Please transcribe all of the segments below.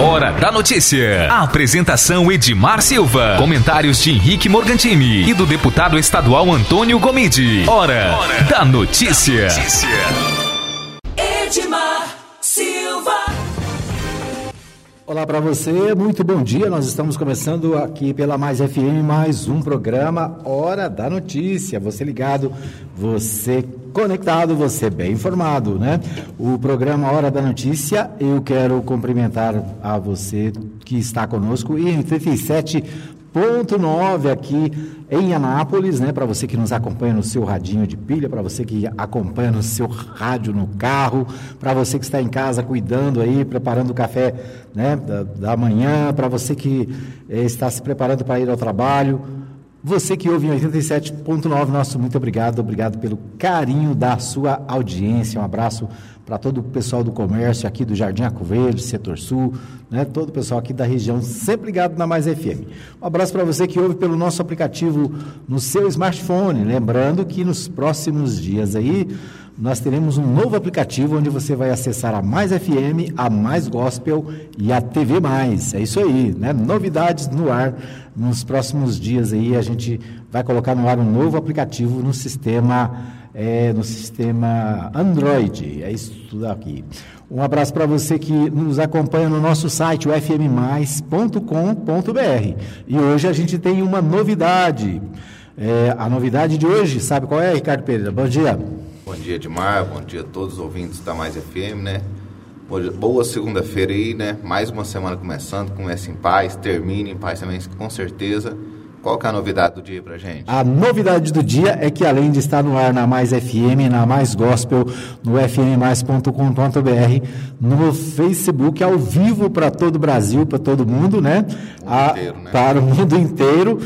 Hora da notícia. A apresentação Edmar Silva. Comentários de Henrique Morgantini e do deputado estadual Antônio Gomide. Hora, Hora da notícia. notícia. Edmar Silva. Olá para você, muito bom dia. Nós estamos começando aqui pela Mais FM mais um programa Hora da Notícia. Você ligado, você conectado, você bem informado, né? O programa Hora da Notícia, eu quero cumprimentar a você que está conosco em 37.9 aqui em Anápolis, né? Para você que nos acompanha no seu radinho de pilha, para você que acompanha no seu rádio no carro, para você que está em casa cuidando aí, preparando o café, né? Da, da manhã, para você que eh, está se preparando para ir ao trabalho. Você que ouve em 87.9, nosso muito obrigado, obrigado pelo carinho da sua audiência. Um abraço para todo o pessoal do comércio aqui do Jardim Arco Verde, Setor Sul, né? todo o pessoal aqui da região, sempre ligado na Mais FM. Um abraço para você que ouve pelo nosso aplicativo no seu smartphone. Lembrando que nos próximos dias aí nós teremos um novo aplicativo onde você vai acessar a Mais FM, a Mais Gospel e a TV Mais. É isso aí, né? Novidades no ar. Nos próximos dias aí a gente vai colocar no ar um novo aplicativo no sistema é, no sistema Android. É isso tudo aqui. Um abraço para você que nos acompanha no nosso site, o fmmais.com.br. E hoje a gente tem uma novidade. É, a novidade de hoje, sabe qual é, Ricardo Pereira? Bom dia. Bom dia, Edmar. Bom dia a todos os ouvintes da Mais FM, né? Boa segunda-feira aí, né? Mais uma semana começando. Comece em paz, termine em paz também, com certeza. Qual que é a novidade do dia pra gente? A novidade do dia é que além de estar no ar na Mais FM, na Mais Gospel, no fmmais.com.br, no Facebook, ao vivo para todo o Brasil, para todo mundo, né? A, inteiro, né? Para o mundo inteiro.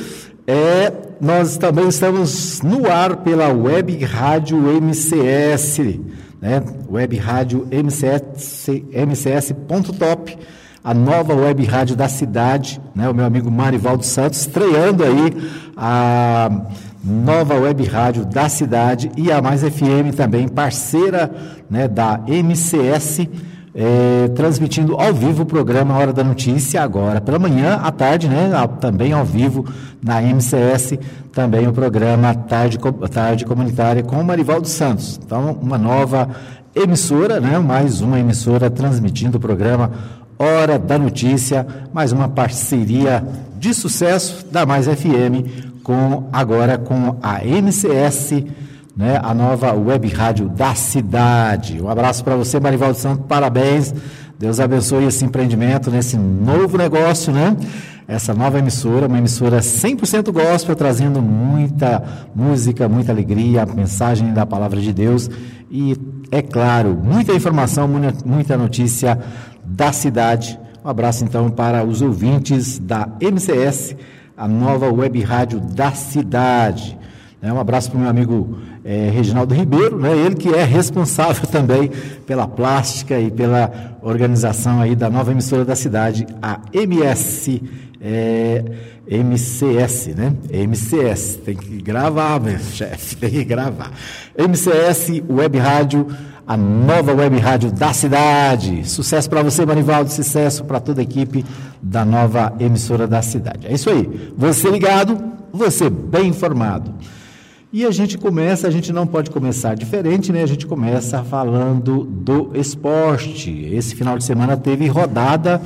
É, nós também estamos no ar pela Web Rádio MCS, né? Web Rádio MCS, MCS.top a nova web rádio da cidade, né? O meu amigo Marivaldo Santos estreando aí a nova web rádio da cidade e a Mais FM também, parceira né, da MCS, é, transmitindo ao vivo o programa Hora da Notícia agora pela manhã, à tarde, né? Também ao vivo na MCS, também o programa Tarde, tarde Comunitária com o Marivaldo Santos. Então, uma nova emissora, né? Mais uma emissora transmitindo o programa Hora da Notícia, mais uma parceria de sucesso da Mais FM com agora com a MCS, né, a nova web rádio da cidade. Um abraço para você, Marivaldo Santos, parabéns. Deus abençoe esse empreendimento, nesse novo negócio, né? Essa nova emissora, uma emissora 100% gospel, trazendo muita música, muita alegria, mensagem da palavra de Deus e, é claro, muita informação, muita notícia da cidade. Um abraço então para os ouvintes da MCS, a nova web rádio da cidade. Um abraço para o meu amigo é, Reginaldo Ribeiro, né? ele que é responsável também pela plástica e pela organização aí da nova emissora da cidade, a MS. É, MCS, né? MCS, tem que gravar, meu chefe, tem que gravar. MCS Web Rádio a nova web rádio da cidade. Sucesso para você, Marivaldo, sucesso para toda a equipe da nova emissora da cidade. É isso aí. Você ligado, você bem informado. E a gente começa, a gente não pode começar diferente, né? A gente começa falando do esporte. Esse final de semana teve rodada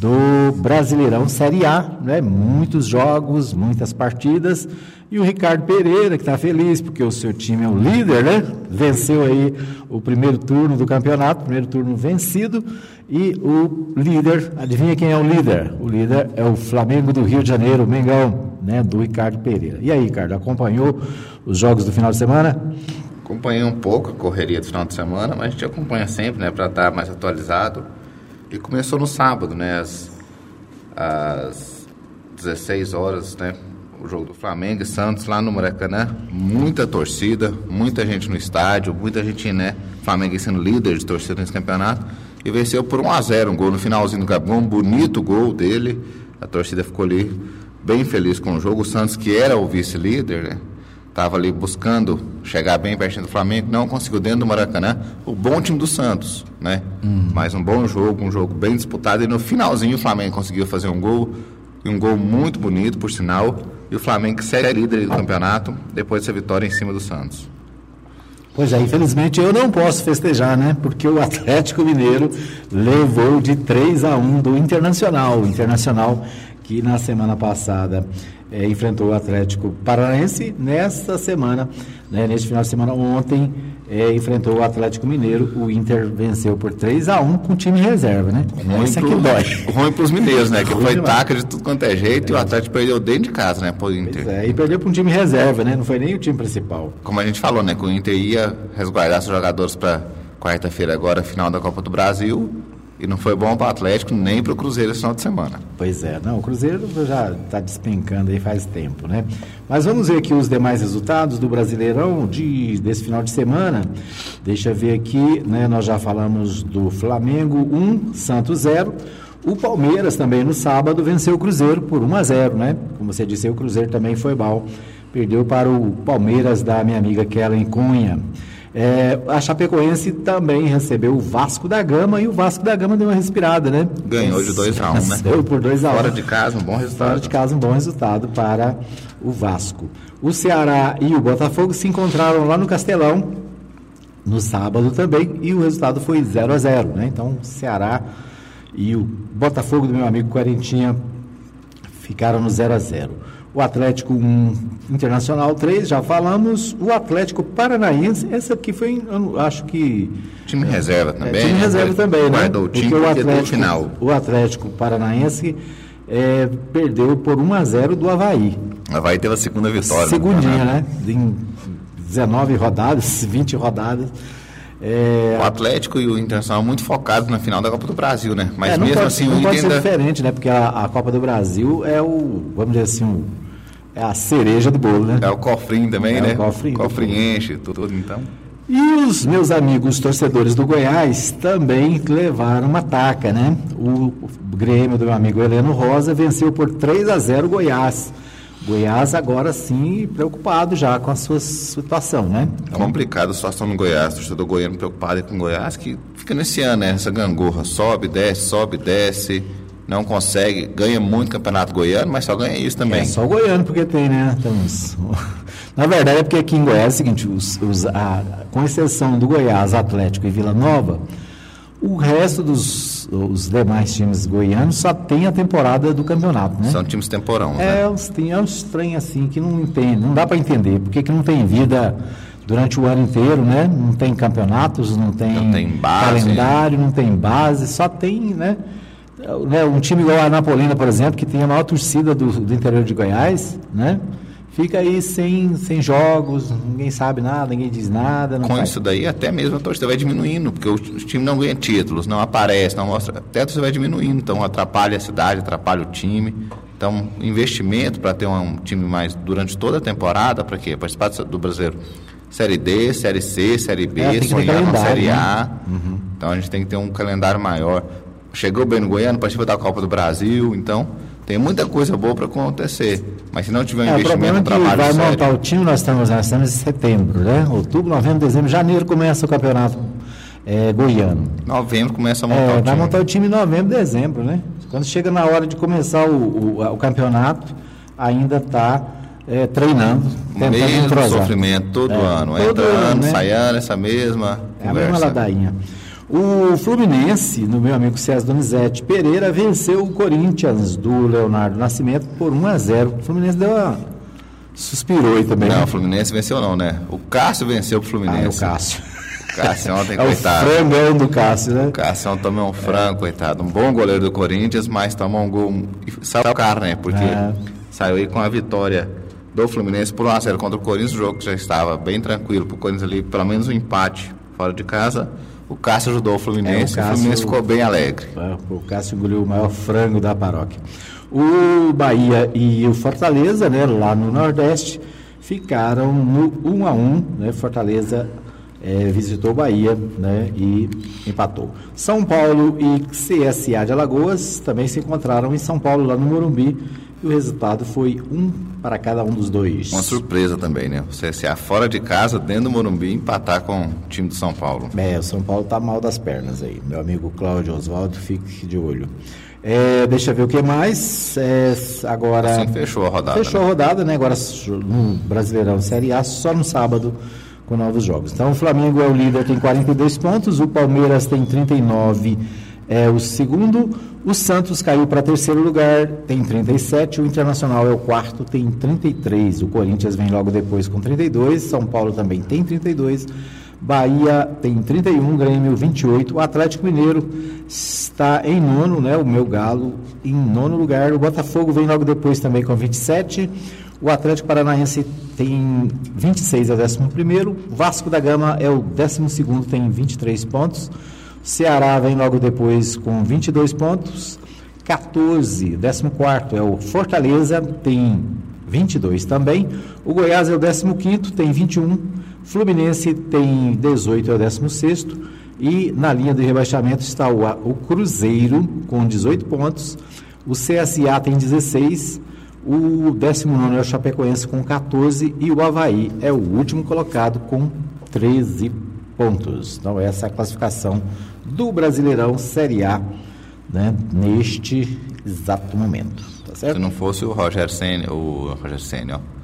do Brasileirão Série A, né? Muitos jogos, muitas partidas. E o Ricardo Pereira, que está feliz, porque o seu time é o líder, né? Venceu aí o primeiro turno do campeonato, primeiro turno vencido. E o líder, adivinha quem é o líder? O líder é o Flamengo do Rio de Janeiro, Mengão, né? Do Ricardo Pereira. E aí, Ricardo, acompanhou os jogos do final de semana? Acompanhei um pouco a correria do final de semana, mas a gente acompanha sempre, né? Para estar mais atualizado. E começou no sábado, né? Às, às 16 horas, né? O jogo do Flamengo e Santos lá no Maracanã. Muita torcida, muita gente no estádio, muita gente, né? Flamengo sendo líder de torcida nesse campeonato. E venceu por 1 a 0 um gol no finalzinho do Gabão, um bonito gol dele. A torcida ficou ali bem feliz com o jogo. O Santos, que era o vice-líder, né? estava ali buscando chegar bem pertinho do Flamengo, não conseguiu dentro do Maracanã. O bom time do Santos, né? Uhum. Mas um bom jogo, um jogo bem disputado. E no finalzinho o Flamengo conseguiu fazer um gol, e um gol muito bonito, por sinal. E o Flamengo segue líder do campeonato depois dessa vitória em cima do Santos. Pois é, infelizmente eu não posso festejar, né? Porque o Atlético Mineiro levou de 3 a 1 do Internacional. O Internacional que na semana passada é, enfrentou o Atlético Paranaense. Nesta semana, né, neste final de semana, ontem, é, enfrentou o Atlético Mineiro. O Inter venceu por 3 a 1 com o time reserva, né? Ruim Essa pro, que dói. Ruim para os mineiros, né? Que foi demais. taca de tudo quanto é jeito é. e o Atlético perdeu dentro de casa, né? Pro Inter. É, e perdeu para um time reserva, né? Não foi nem o time principal. Como a gente falou, né? Que o Inter ia resguardar seus jogadores para quarta-feira agora, final da Copa do Brasil. E não foi bom para o Atlético nem para o Cruzeiro esse final de semana. Pois é, não, o Cruzeiro já está despencando aí faz tempo, né? Mas vamos ver aqui os demais resultados do Brasileirão de, desse final de semana. Deixa eu ver aqui, né? Nós já falamos do Flamengo 1, Santos 0. O Palmeiras também no sábado venceu o Cruzeiro por 1 a 0, né? Como você disse, o Cruzeiro também foi mal. Perdeu para o Palmeiras da minha amiga Kellen Cunha. É, a Chapecoense também recebeu o Vasco da Gama e o Vasco da Gama deu uma respirada, né? Ganhou de 2 a 1 um, né? Deu por 2 a 1 um. Fora de casa, um bom resultado. Fora de casa, um bom resultado para o Vasco. O Ceará e o Botafogo se encontraram lá no Castelão no sábado também e o resultado foi 0 a 0 né? Então, o Ceará e o Botafogo do meu amigo Quarentinha ficaram no 0 a 0 o Atlético um, Internacional 3, já falamos, o Atlético Paranaense, esse aqui foi, acho que... Time reserva também. É, time né? reserva também, né? o time porque o Atlético, final. O Atlético Paranaense é, perdeu por 1 a 0 do Havaí. O Havaí teve a segunda vitória. Segundinha, né? Em 19 rodadas, 20 rodadas. É... O Atlético e o Internacional muito focados na final da Copa do Brasil, né? Mas é, mesmo pode, assim o pode ser diferente, né? Porque a, a, Copa do Brasil é o, vamos dizer assim, o, é a cereja do bolo, né? É o cofrinho também, é né? O cofrinho. Cofrinho enche, tudo, então. E os meus amigos torcedores do Goiás também levaram uma taca, né? O Grêmio do meu amigo Heleno Rosa venceu por 3 a 0 Goiás. Goiás agora sim preocupado já com a sua situação, né? É complicado a situação no Goiás, o torcedor goiano preocupado com o Goiás, que fica nesse ano, né? Essa gangorra, sobe, desce, sobe, desce, não consegue, ganha muito campeonato goiano, mas só ganha isso também. É só o goiano porque tem, né? Temos... Na verdade é porque aqui em Goiás é o seguinte, os, os, a, com exceção do Goiás, Atlético e Vila Nova, o resto dos os demais times goianos só tem a temporada do campeonato, né? São times temporão, né? É, uns, tem, é um estranho assim que não entende, não dá para entender. Por que, que não tem vida durante o ano inteiro, né? Não tem campeonatos, não tem, não tem base, calendário, não tem base, só tem, né? Né? Um time igual a Anapolina, por exemplo, que tem a maior torcida do, do interior de Goiás, né? fica aí sem, sem jogos, ninguém sabe nada, ninguém diz nada. Com isso daí, até mesmo a torcida vai diminuindo, porque o, time não ganha títulos, não aparece, não mostra. Até a torcida vai diminuindo, então atrapalha a cidade, atrapalha o time. Então, investimento para ter um time mais durante toda a temporada, para quê? Participar do brasileiro. Série D, Série C, Série B, é, sonhar com Série A. Né? Uhum. Então a gente tem que ter um calendário maior. Chegou bem no Goiano, participa da Copa do Brasil, então tem muita coisa boa para acontecer. Mas se não tiver um é, investimento, o problema é que vai sério. montar o time, nós estamos, nós estamos em setembro, né? Outubro, novembro, dezembro, janeiro começa o campeonato é, goiano. Novembro começa a montar é, o time. Vai montar o time em novembro, dezembro, né? Quando chega na hora de começar o, o, o campeonato, ainda está é, treinando, tentando Mesmo entrosar. sofrimento todo é, ano. Todo Entra ano, né? sai ano, essa mesma É conversa. a mesma ladainha. O Fluminense, no meu amigo César Donizete Pereira, venceu o Corinthians do Leonardo Nascimento por 1 a 0. O Fluminense deu uma suspirou aí também. Não, né? o Fluminense venceu não, né? O Cássio venceu o Fluminense. Ah, é o Cássio. Cássio ontem, é coitado. O frangão do Cássio, né? O Cássio ontem tomou um frango, é. coitado. Um bom goleiro do Corinthians, mas tomou um gol e saiu o cara, né? Porque é. saiu aí com a vitória do Fluminense por 1 a 0 contra o Corinthians, o jogo já estava bem tranquilo pro Corinthians ali, pelo menos um empate fora de casa. O Cássio ajudou o Fluminense, é, o, Cássio, o Fluminense ficou bem alegre. É, o Cássio engoliu o maior frango da paróquia. O Bahia e o Fortaleza, né, lá no Nordeste, ficaram no 1 um a 1 um, né, Fortaleza é, visitou o Bahia né, e empatou. São Paulo e CSA de Alagoas também se encontraram em São Paulo, lá no Morumbi, e o resultado foi um para cada um dos dois. Uma surpresa também, né? O CSA fora de casa, dentro do Morumbi, empatar com o time de São Paulo. É, o São Paulo tá mal das pernas aí. Meu amigo Cláudio Oswaldo, fique de olho. É, deixa eu ver o que mais. É, agora. Assim fechou a rodada. Fechou né? a rodada, né? Agora no Brasileirão Série A, só no sábado, com novos jogos. Então o Flamengo é o líder, tem 42 pontos, o Palmeiras tem 39 é o segundo. O Santos caiu para terceiro lugar, tem 37. O Internacional é o quarto, tem 33. O Corinthians vem logo depois com 32. São Paulo também tem 32. Bahia tem 31, Grêmio 28. O Atlético Mineiro está em nono, né? O meu Galo em nono lugar. O Botafogo vem logo depois também com 27. O Atlético Paranaense tem 26, é o 11. Vasco da Gama é o 12, tem 23 pontos. Ceará vem logo depois com 22 pontos. 14, 14 é o Fortaleza, tem 22 também. O Goiás é o 15, tem 21. Fluminense tem 18, é o 16. E na linha de rebaixamento está o, o Cruzeiro com 18 pontos. O CSA tem 16. O 19 é o Chapecoense com 14. E o Havaí é o último colocado com 13 pontos. Então, essa é a classificação do Brasileirão Série A né, neste exato momento. Tá certo? Se não fosse o Roger Senna, o Roger Senna, ó,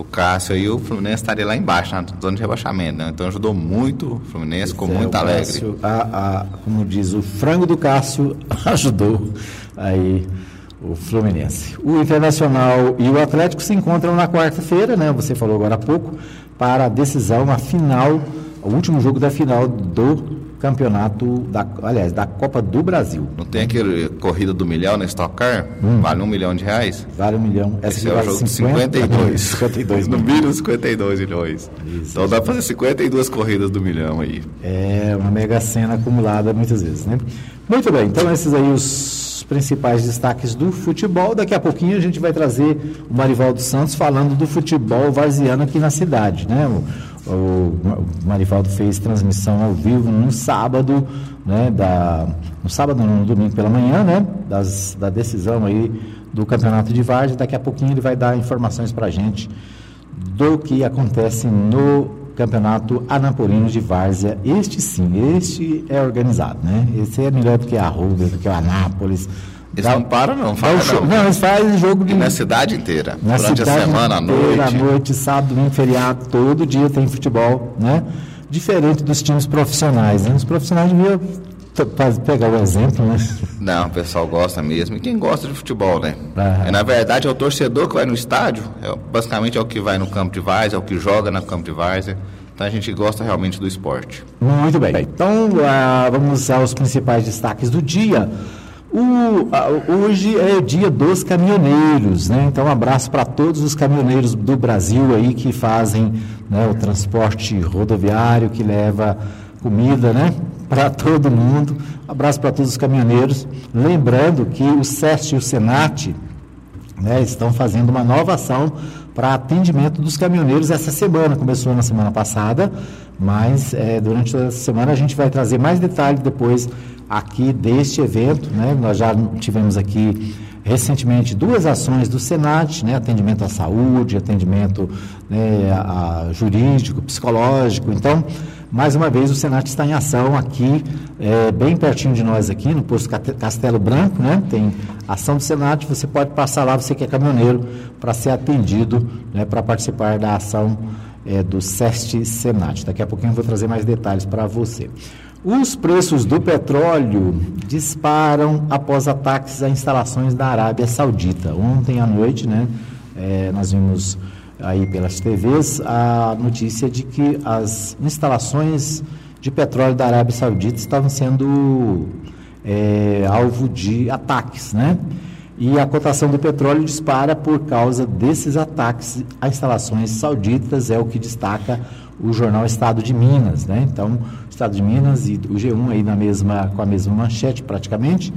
o Cássio aí, o Fluminense estaria lá embaixo, na zona de rebaixamento. Né? Então ajudou muito o Fluminense, ficou é, muito alegre. Cássio, a, a, como diz o frango do Cássio, ajudou aí o Fluminense. O Internacional e o Atlético se encontram na quarta-feira, né? Você falou agora há pouco, para a decisão, a final, o último jogo da final do campeonato, da, aliás, da Copa do Brasil. Não tem aquele corrida do milhão na Stock Car? Hum. Vale um milhão de reais? Vale um milhão. Essa Esse é o jogo 50, de 52. 52 no mínimo 52 milhões. Isso, então dá para fazer 52 corridas do milhão aí. É uma mega cena acumulada muitas vezes, né? Muito bem, então esses aí os principais destaques do futebol. Daqui a pouquinho a gente vai trazer o Marivaldo Santos falando do futebol varziano aqui na cidade, né? O, o Marivaldo fez transmissão ao vivo no sábado, né, da, no sábado, no domingo pela manhã, né, das, da decisão aí do campeonato de Várzea. Daqui a pouquinho ele vai dar informações para a gente do que acontece no campeonato Anapolino de Várzea. Este sim, este é organizado, né? Esse é melhor do que a Ruda, do que o Anápolis, eles não param, não. Fala, não. não, eles fazem jogo de. E na cidade inteira. Na durante cidade a semana, à noite. À noite, sábado, domingo, feriado, todo dia tem futebol, né? Diferente dos times profissionais. Né? Os profissionais deviam pegar o exemplo, né? Não, o pessoal gosta mesmo. E quem gosta de futebol, né? Ah. É, na verdade, é o torcedor que vai no estádio, é, basicamente é o que vai no campo de várzea, é o que joga no campo de várzea. Então a gente gosta realmente do esporte. Muito bem. Então, uh, vamos aos principais destaques do dia. O, hoje é o dia dos caminhoneiros, né? Então, um abraço para todos os caminhoneiros do Brasil aí que fazem né, o transporte rodoviário, que leva comida, né? Para todo mundo. Abraço para todos os caminhoneiros. Lembrando que o SEST e o SENAT né, estão fazendo uma nova ação para atendimento dos caminhoneiros essa semana. Começou na semana passada, mas é, durante a semana a gente vai trazer mais detalhes depois aqui deste evento. Né? Nós já tivemos aqui recentemente duas ações do Senat, né? atendimento à saúde, atendimento né, a, a jurídico, psicológico. Então, mais uma vez, o Senat está em ação aqui, é, bem pertinho de nós aqui, no posto Castelo Branco, né? Tem ação do Senat, você pode passar lá, você que é caminhoneiro, para ser atendido, né, para participar da ação é, do SEST Senat. Daqui a pouquinho eu vou trazer mais detalhes para você. Os preços do petróleo disparam após ataques a instalações da Arábia Saudita. Ontem à noite, né, é, nós vimos aí pelas TVs a notícia de que as instalações de petróleo da Arábia Saudita estavam sendo é, alvo de ataques, né? E a cotação do petróleo dispara por causa desses ataques a instalações sauditas, é o que destaca o jornal Estado de Minas, né? Então, Estado de Minas e o G1 aí na mesma, com a mesma manchete praticamente.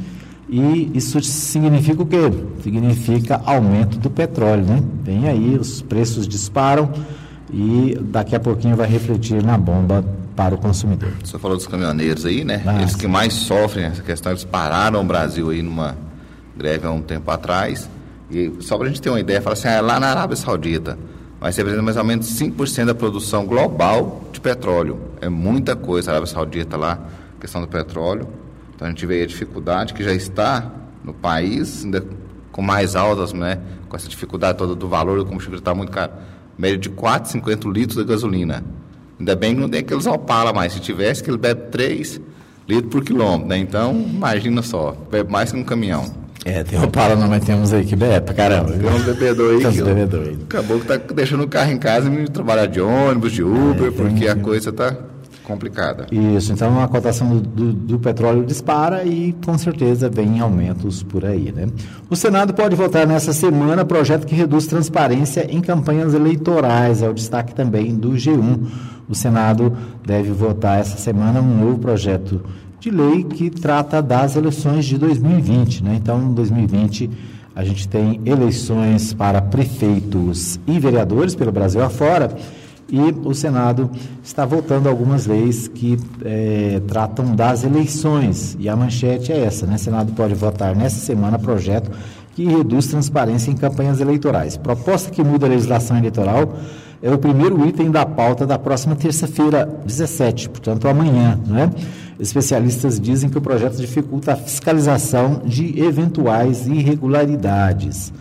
E isso significa o quê? Significa aumento do petróleo, né? Vem aí, os preços disparam e daqui a pouquinho vai refletir na bomba para o consumidor. Você falou dos caminhoneiros aí, né? Ah, eles que mais sofrem essa questão, eles pararam o Brasil aí numa greve há um tempo atrás E só para a gente ter uma ideia, fala assim, ah, lá na Arábia Saudita vai ser mais ou menos 5% da produção global de petróleo. É muita coisa a Arábia Saudita lá, questão do petróleo. Então a gente vê a dificuldade que já está no país, ainda com mais altas, né? Com essa dificuldade toda do valor do combustível está muito caro. Média de 4,50 litros de gasolina. Ainda bem que não tem aqueles Opala mais. Se tivesse, que ele bebe 3 litros por quilômetro, né? Então, imagina só, bebe mais que um caminhão. É, tem Opala, não, mas temos aí que bebe pra caramba. Tem um bebedor aí. Tem um bebedor aí. Acabou que tá deixando o carro em casa e trabalhar de ônibus, de Uber, é, porque a coisa tá complicada. Isso, então a cotação do, do, do, petróleo dispara e com certeza vem aumentos por aí. Né? O Senado pode votar nessa semana projeto que reduz transparência em campanhas eleitorais, é o destaque também do G1. O Senado deve votar essa semana um novo projeto de lei que trata das eleições de 2020. Né? Então, em 2020, a gente tem eleições para prefeitos e vereadores pelo Brasil afora. E o Senado está votando algumas leis que é, tratam das eleições. E a manchete é essa, né? O Senado pode votar nessa semana projeto que reduz transparência em campanhas eleitorais. Proposta que muda a legislação eleitoral é o primeiro item da pauta da próxima terça-feira, 17, portanto amanhã, não é? Especialistas dizem que o projeto dificulta a fiscalização de eventuais irregularidades.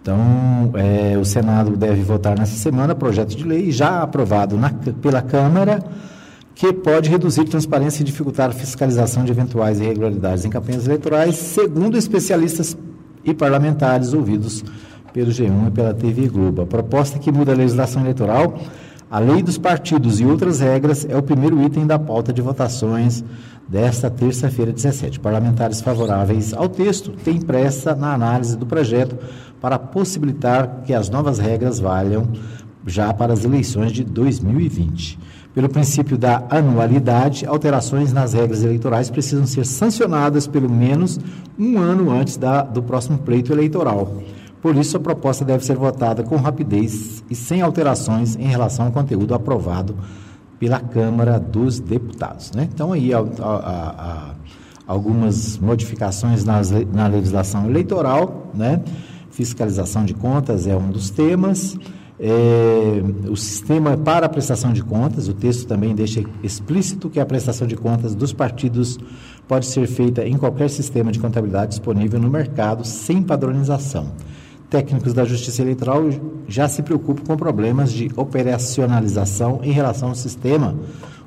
Então, é, o Senado deve votar nessa semana projeto de lei já aprovado na, pela Câmara, que pode reduzir transparência e dificultar a fiscalização de eventuais irregularidades em campanhas eleitorais, segundo especialistas e parlamentares ouvidos pelo G1 e pela TV Globo. A proposta que muda a legislação eleitoral a lei dos partidos e outras regras é o primeiro item da pauta de votações desta terça-feira, 17. Parlamentares favoráveis ao texto têm pressa na análise do projeto para possibilitar que as novas regras valham já para as eleições de 2020. Pelo princípio da anualidade, alterações nas regras eleitorais precisam ser sancionadas pelo menos um ano antes da, do próximo pleito eleitoral. Por isso, a proposta deve ser votada com rapidez e sem alterações em relação ao conteúdo aprovado pela Câmara dos Deputados. Né? Então, aí, a, a, a, algumas modificações nas, na legislação eleitoral, né? fiscalização de contas é um dos temas. É, o sistema para a prestação de contas, o texto também deixa explícito que a prestação de contas dos partidos pode ser feita em qualquer sistema de contabilidade disponível no mercado sem padronização técnicos da Justiça Eleitoral já se preocupam com problemas de operacionalização em relação ao sistema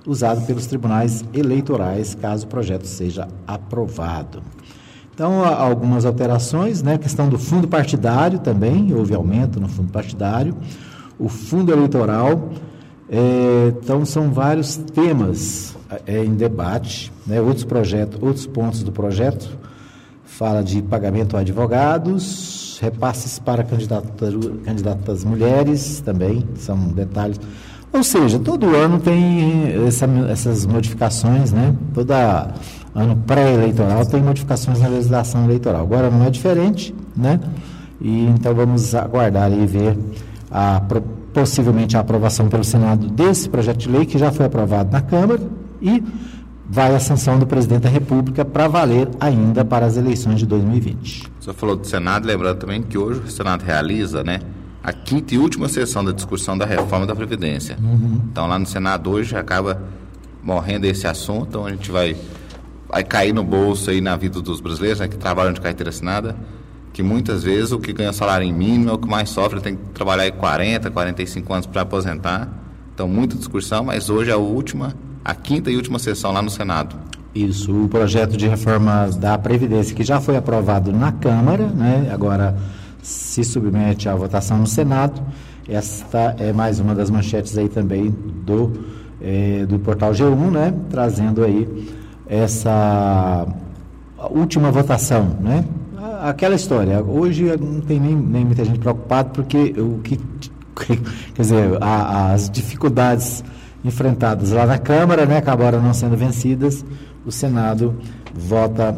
usado pelos tribunais eleitorais, caso o projeto seja aprovado. Então, algumas alterações, né? A questão do fundo partidário também, houve aumento no fundo partidário. O fundo eleitoral. É, então, são vários temas é, em debate, né? outros projetos, outros pontos do projeto. Fala de pagamento a advogados, repasses para candidatas, mulheres também, são detalhes. Ou seja, todo ano tem essa, essas modificações, né? Todo ano pré-eleitoral tem modificações na legislação eleitoral. Agora não é diferente, né? E então vamos aguardar e ver a, possivelmente a aprovação pelo Senado desse projeto de lei que já foi aprovado na Câmara e vai a sanção do presidente da República para valer ainda para as eleições de 2020. Você falou do Senado, lembrando também que hoje o Senado realiza, né, a quinta e última sessão da discussão da reforma da Previdência. Uhum. Então lá no Senado hoje acaba morrendo esse assunto, então a gente vai, vai cair no bolso aí na vida dos brasileiros, né, que trabalham de carteira assinada, que muitas vezes o que ganha salário mínimo é o que mais sofre, tem que trabalhar aí 40, 45 anos para aposentar. Então muita discussão, mas hoje é a última a quinta e última sessão lá no Senado. Isso, o projeto de reforma da Previdência, que já foi aprovado na Câmara, né, agora se submete à votação no Senado. Esta é mais uma das manchetes aí também do, é, do portal G1, né, trazendo aí essa última votação, né? Aquela história, hoje não tem nem, nem muita gente preocupada, porque o que, quer dizer, a, as dificuldades enfrentadas lá na Câmara, né, acabaram não sendo vencidas. O Senado vota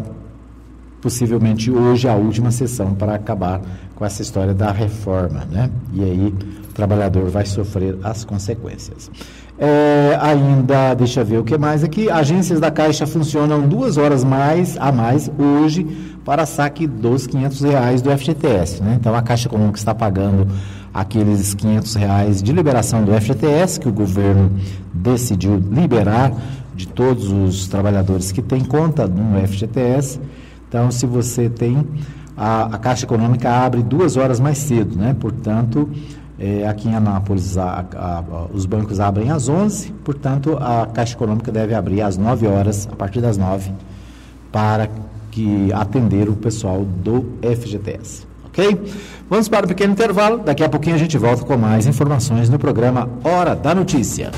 possivelmente hoje a última sessão para acabar com essa história da reforma, né? E aí o trabalhador vai sofrer as consequências. É, ainda, deixa eu ver o que mais aqui. Agências da Caixa funcionam duas horas mais a mais hoje para saque dos 500 reais do FGTS. Né? Então a Caixa Econômica está pagando aqueles 500 reais de liberação do FGTS que o governo decidiu liberar de todos os trabalhadores que têm conta no FGTS. Então, se você tem, a, a Caixa Econômica abre duas horas mais cedo, né? Portanto, é, aqui em Anápolis a, a, os bancos abrem às 11, portanto, a Caixa Econômica deve abrir às 9 horas, a partir das 9, para que atender o pessoal do FGTS. Ok? Vamos para um pequeno intervalo. Daqui a pouquinho a gente volta com mais informações no programa Hora da Notícia.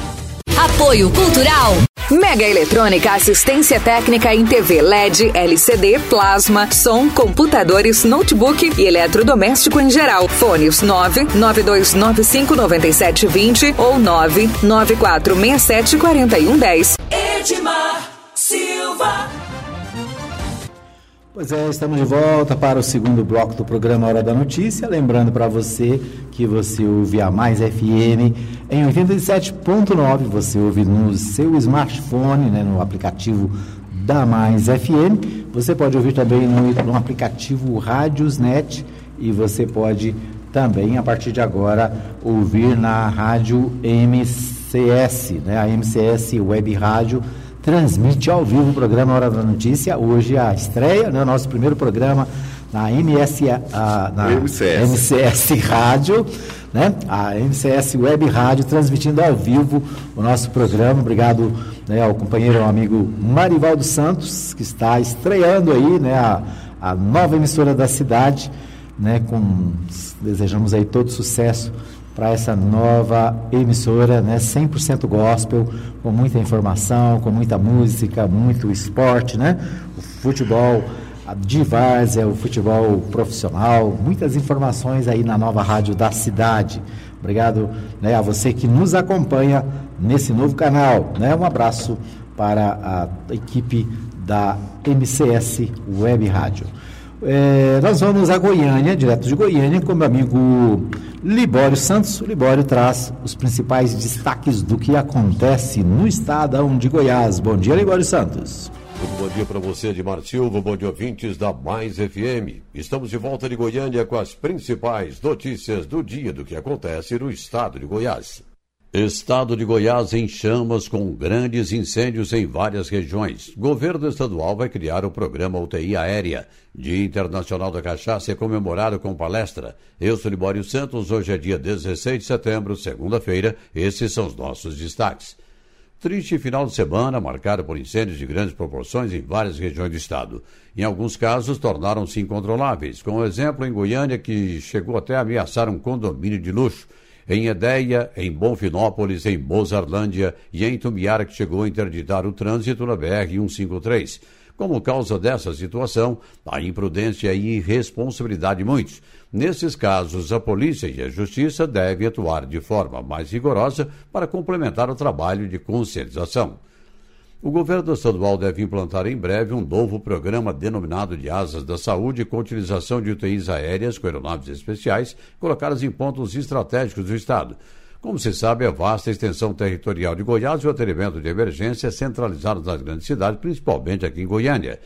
Apoio Cultural. Mega Eletrônica, assistência técnica em TV LED, LCD, plasma, som, computadores, notebook e eletrodoméstico em geral. Fones 992959720 ou 994674110. Edmar Silva. Pois é, estamos de volta para o segundo bloco do programa Hora da Notícia. Lembrando para você que você ouve a Mais FM em 87.9, você ouve no seu smartphone, né, no aplicativo da Mais FM. Você pode ouvir também no, no aplicativo Rádiosnet e você pode também, a partir de agora, ouvir na rádio MCS, né, a MCS Web Rádio transmite ao vivo o programa Hora da Notícia. Hoje a estreia, né, nosso primeiro programa na, MS, a, na MCS. MCS Rádio, né, a MCS Web Rádio, transmitindo ao vivo o nosso programa. Obrigado né, ao companheiro, ao amigo Marivaldo Santos, que está estreando aí né, a, a nova emissora da cidade. Né, com, desejamos aí todo sucesso para essa nova emissora, né, 100% gospel, com muita informação, com muita música, muito esporte, né? O futebol de várzea, o futebol profissional, muitas informações aí na nova rádio da cidade. Obrigado né, a você que nos acompanha nesse novo canal. Né? Um abraço para a equipe da MCS Web Rádio. É, nós vamos a Goiânia, direto de Goiânia, com meu amigo Libório Santos. O Libório traz os principais destaques do que acontece no estado de Goiás. Bom dia, Libório Santos. Muito bom dia para você, Edmar Silva, bom dia, ouvintes da Mais FM. Estamos de volta de Goiânia com as principais notícias do dia do que acontece no estado de Goiás. Estado de Goiás em chamas com grandes incêndios em várias regiões. Governo estadual vai criar o programa UTI Aérea. Dia Internacional da Cachaça é comemorado com palestra. Eu sou Libório Santos, hoje é dia 16 de setembro, segunda-feira. Esses são os nossos destaques. Triste final de semana, marcado por incêndios de grandes proporções em várias regiões do estado. Em alguns casos, tornaram-se incontroláveis, como o exemplo em Goiânia, que chegou até a ameaçar um condomínio de luxo em Edéia, em Bonfinópolis, em Mozarlândia e em Tumiara, que chegou a interditar o trânsito na BR-153. Como causa dessa situação, a imprudência e irresponsabilidade de muitos. Nesses casos, a polícia e a justiça devem atuar de forma mais rigorosa para complementar o trabalho de conscientização. O governo estadual deve implantar em breve um novo programa denominado de Asas da Saúde com utilização de UTIs aéreas com aeronaves especiais colocadas em pontos estratégicos do estado. Como se sabe, a vasta extensão territorial de Goiás e o atendimento de emergência é centralizado nas grandes cidades, principalmente aqui em Goiânia.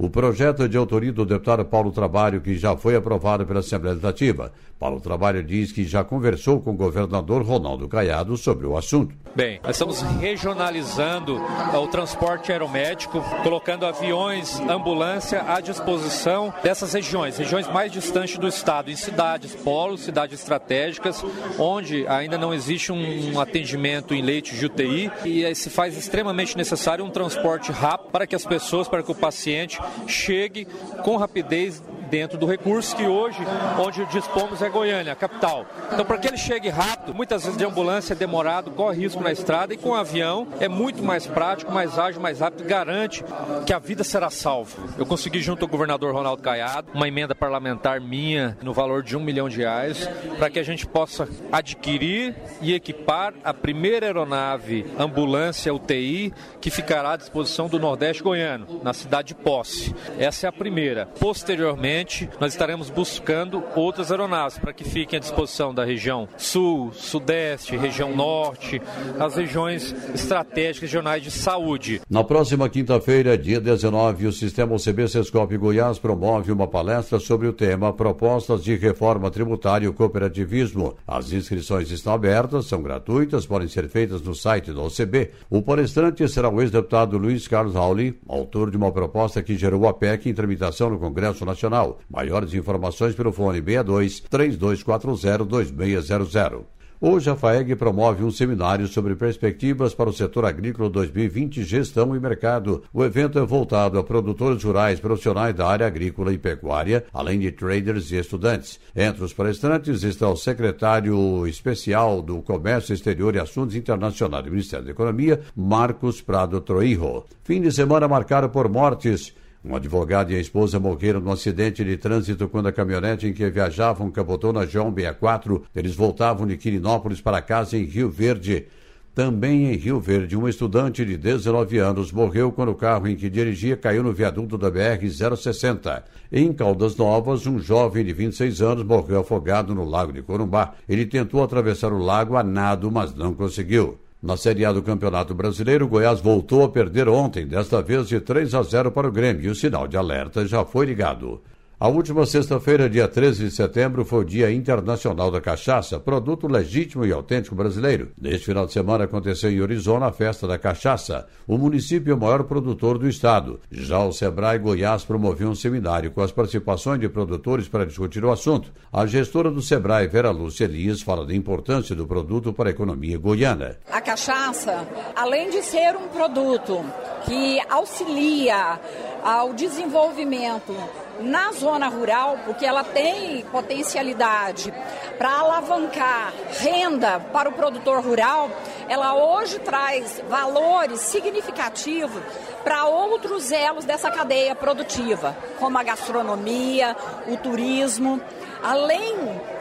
O projeto é de autoria do deputado Paulo Trabalho, que já foi aprovado pela Assembleia Legislativa. Paulo Trabalho diz que já conversou com o governador Ronaldo Caiado sobre o assunto. Bem, nós estamos regionalizando o transporte aeromédico, colocando aviões, ambulância à disposição dessas regiões, regiões mais distantes do estado, em cidades, polos, cidades estratégicas, onde ainda não existe um atendimento em leitos de UTI e se faz extremamente necessário um transporte rápido para que as pessoas, para que o paciente chegue com rapidez dentro do recurso que hoje, onde dispomos é Goiânia, capital. Então, para que ele chegue rápido, muitas vezes de ambulância é demorado, corre risco na estrada e com avião é muito mais prático, mais ágil, mais rápido e garante que a vida será salva. Eu consegui, junto ao governador Ronaldo Caiado, uma emenda parlamentar minha no valor de um milhão de reais para que a gente possa adquirir e equipar a primeira aeronave ambulância UTI que ficará à disposição do Nordeste Goiano, na cidade de Posse. Essa é a primeira. Posteriormente, nós estaremos buscando outras aeronaves para que fiquem à disposição da região sul, sudeste, região norte, as regiões estratégicas regionais de saúde. Na próxima quinta-feira, dia 19, o Sistema OCB Sescop Goiás promove uma palestra sobre o tema Propostas de Reforma Tributária e Cooperativismo. As inscrições estão abertas, são gratuitas, podem ser feitas no site da OCB. O palestrante será o ex-deputado Luiz Carlos Rauli, autor de uma proposta que gerou a PEC em tramitação no Congresso Nacional. Maiores informações pelo fone 62 3240 2600. Hoje a FAEG promove um seminário sobre perspectivas para o setor agrícola 2020, gestão e mercado. O evento é voltado a produtores rurais profissionais da área agrícola e pecuária, além de traders e estudantes. Entre os palestrantes está o secretário especial do Comércio Exterior e Assuntos Internacionais do Ministério da Economia, Marcos Prado Troijo. Fim de semana marcado por mortes. Um advogado e a esposa morreram num acidente de trânsito quando a caminhonete em que viajavam capotou na João 64. Eles voltavam de Quirinópolis para casa em Rio Verde. Também em Rio Verde, um estudante de 19 anos morreu quando o carro em que dirigia caiu no viaduto da BR-060. Em Caldas Novas, um jovem de 26 anos morreu afogado no lago de Corumbá. Ele tentou atravessar o lago a nado, mas não conseguiu. Na Série A do Campeonato Brasileiro, o Goiás voltou a perder ontem, desta vez de 3 a 0 para o Grêmio, e o sinal de alerta já foi ligado. A última sexta-feira, dia 13 de setembro, foi o Dia Internacional da Cachaça, produto legítimo e autêntico brasileiro. Neste final de semana aconteceu em Orizona a Festa da Cachaça. O município é maior produtor do estado. Já o Sebrae Goiás promoveu um seminário com as participações de produtores para discutir o assunto. A gestora do Sebrae, Vera Lúcia Elias, fala da importância do produto para a economia goiana. A cachaça, além de ser um produto que auxilia ao desenvolvimento na zona rural, porque ela tem potencialidade para alavancar renda para o produtor rural, ela hoje traz valores significativos para outros elos dessa cadeia produtiva, como a gastronomia, o turismo, além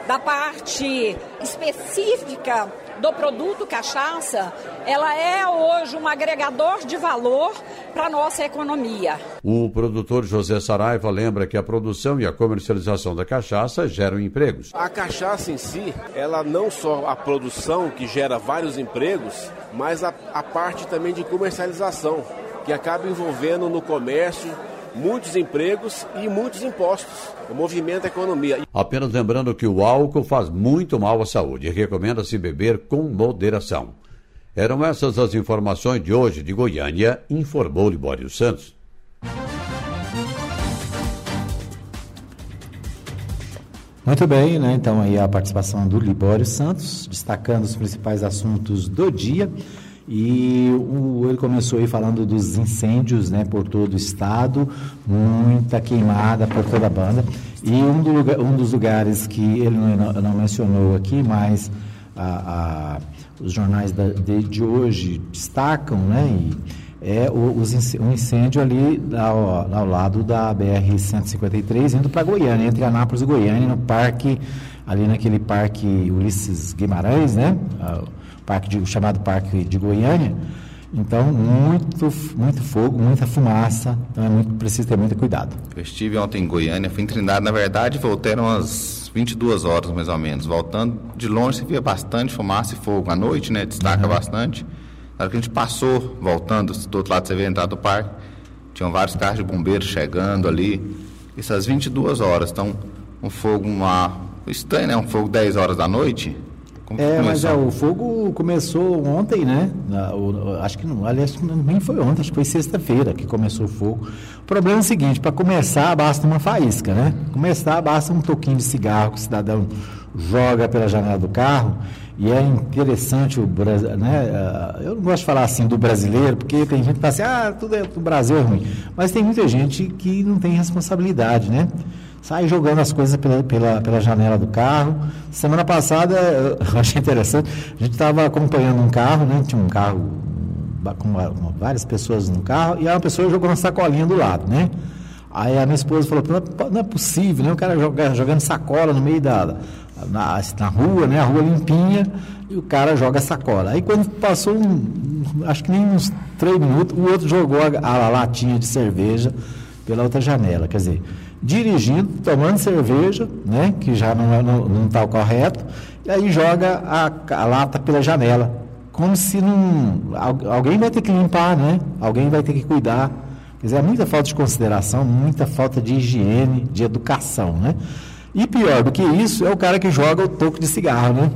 da parte específica do produto cachaça, ela é hoje um agregador de valor para a nossa economia. O produtor José Saraiva lembra que a produção e a comercialização da cachaça geram empregos. A cachaça em si, ela não só a produção que gera vários empregos, mas a, a parte também de comercialização, que acaba envolvendo no comércio muitos empregos e muitos impostos. O movimento a economia. Apenas lembrando que o álcool faz muito mal à saúde e recomenda-se beber com moderação. Eram essas as informações de hoje de Goiânia, informou Libório Santos. Muito bem, né? Então aí a participação do Libório Santos, destacando os principais assuntos do dia. E o, ele começou aí falando dos incêndios né, por todo o estado, muita queimada por toda a banda. E um, do lugar, um dos lugares que ele não, não mencionou aqui, mas a, a, os jornais da, de, de, hoje destacam, né? E, é o, os, um incêndio ali ao, ao lado da BR-153, indo para Goiânia, entre Anápolis e Goiânia, no parque, ali naquele parque Ulisses Guimarães, né? Parque de, o chamado Parque de Goiânia. Então, muito, muito fogo, muita fumaça, então é muito, preciso ter muito cuidado. Eu estive ontem em Goiânia, fui em Trindade, na verdade, voltei umas 22 horas mais ou menos. Voltando de longe, você via bastante fumaça e fogo à noite, né? Destaca uhum. bastante. Na hora que a gente passou, voltando, do outro lado você vê a entrada do parque, tinham vários carros de bombeiros chegando ali. Essas 22 horas, então, um fogo, uma, estranho, né? Um fogo 10 horas da noite, como é, mas é, o fogo começou ontem, né? Acho que não, aliás, nem foi ontem, acho que foi sexta-feira que começou o fogo. O problema é o seguinte, para começar basta uma faísca, né? Começar basta um toquinho de cigarro que o cidadão joga pela janela do carro. E é interessante o né? Ah, eu não gosto de falar assim do brasileiro, porque tem gente que fala assim, ah, tudo é, do Brasil é ruim. Mas tem muita gente que não tem responsabilidade, né? Sai jogando as coisas pela, pela, pela janela do carro. Semana passada, eu achei interessante, a gente estava acompanhando um carro, né? Tinha um carro com várias pessoas no carro, e uma pessoa jogou uma sacolinha do lado, né? Aí a minha esposa falou, não é possível, né? O cara joga, jogando sacola no meio da. Na, na rua, né? A rua limpinha, e o cara joga sacola. Aí quando passou um, acho que nem uns três minutos, o outro jogou a, a latinha de cerveja pela outra janela. Quer dizer, dirigindo, tomando cerveja, né, que já não está não, não tá o correto, e aí joga a, a lata pela janela. Como se não. Alguém vai ter que limpar, né? Alguém vai ter que cuidar. Quer dizer, é muita falta de consideração, muita falta de higiene, de educação, né? E pior do que isso é o cara que joga o toco de cigarro, né?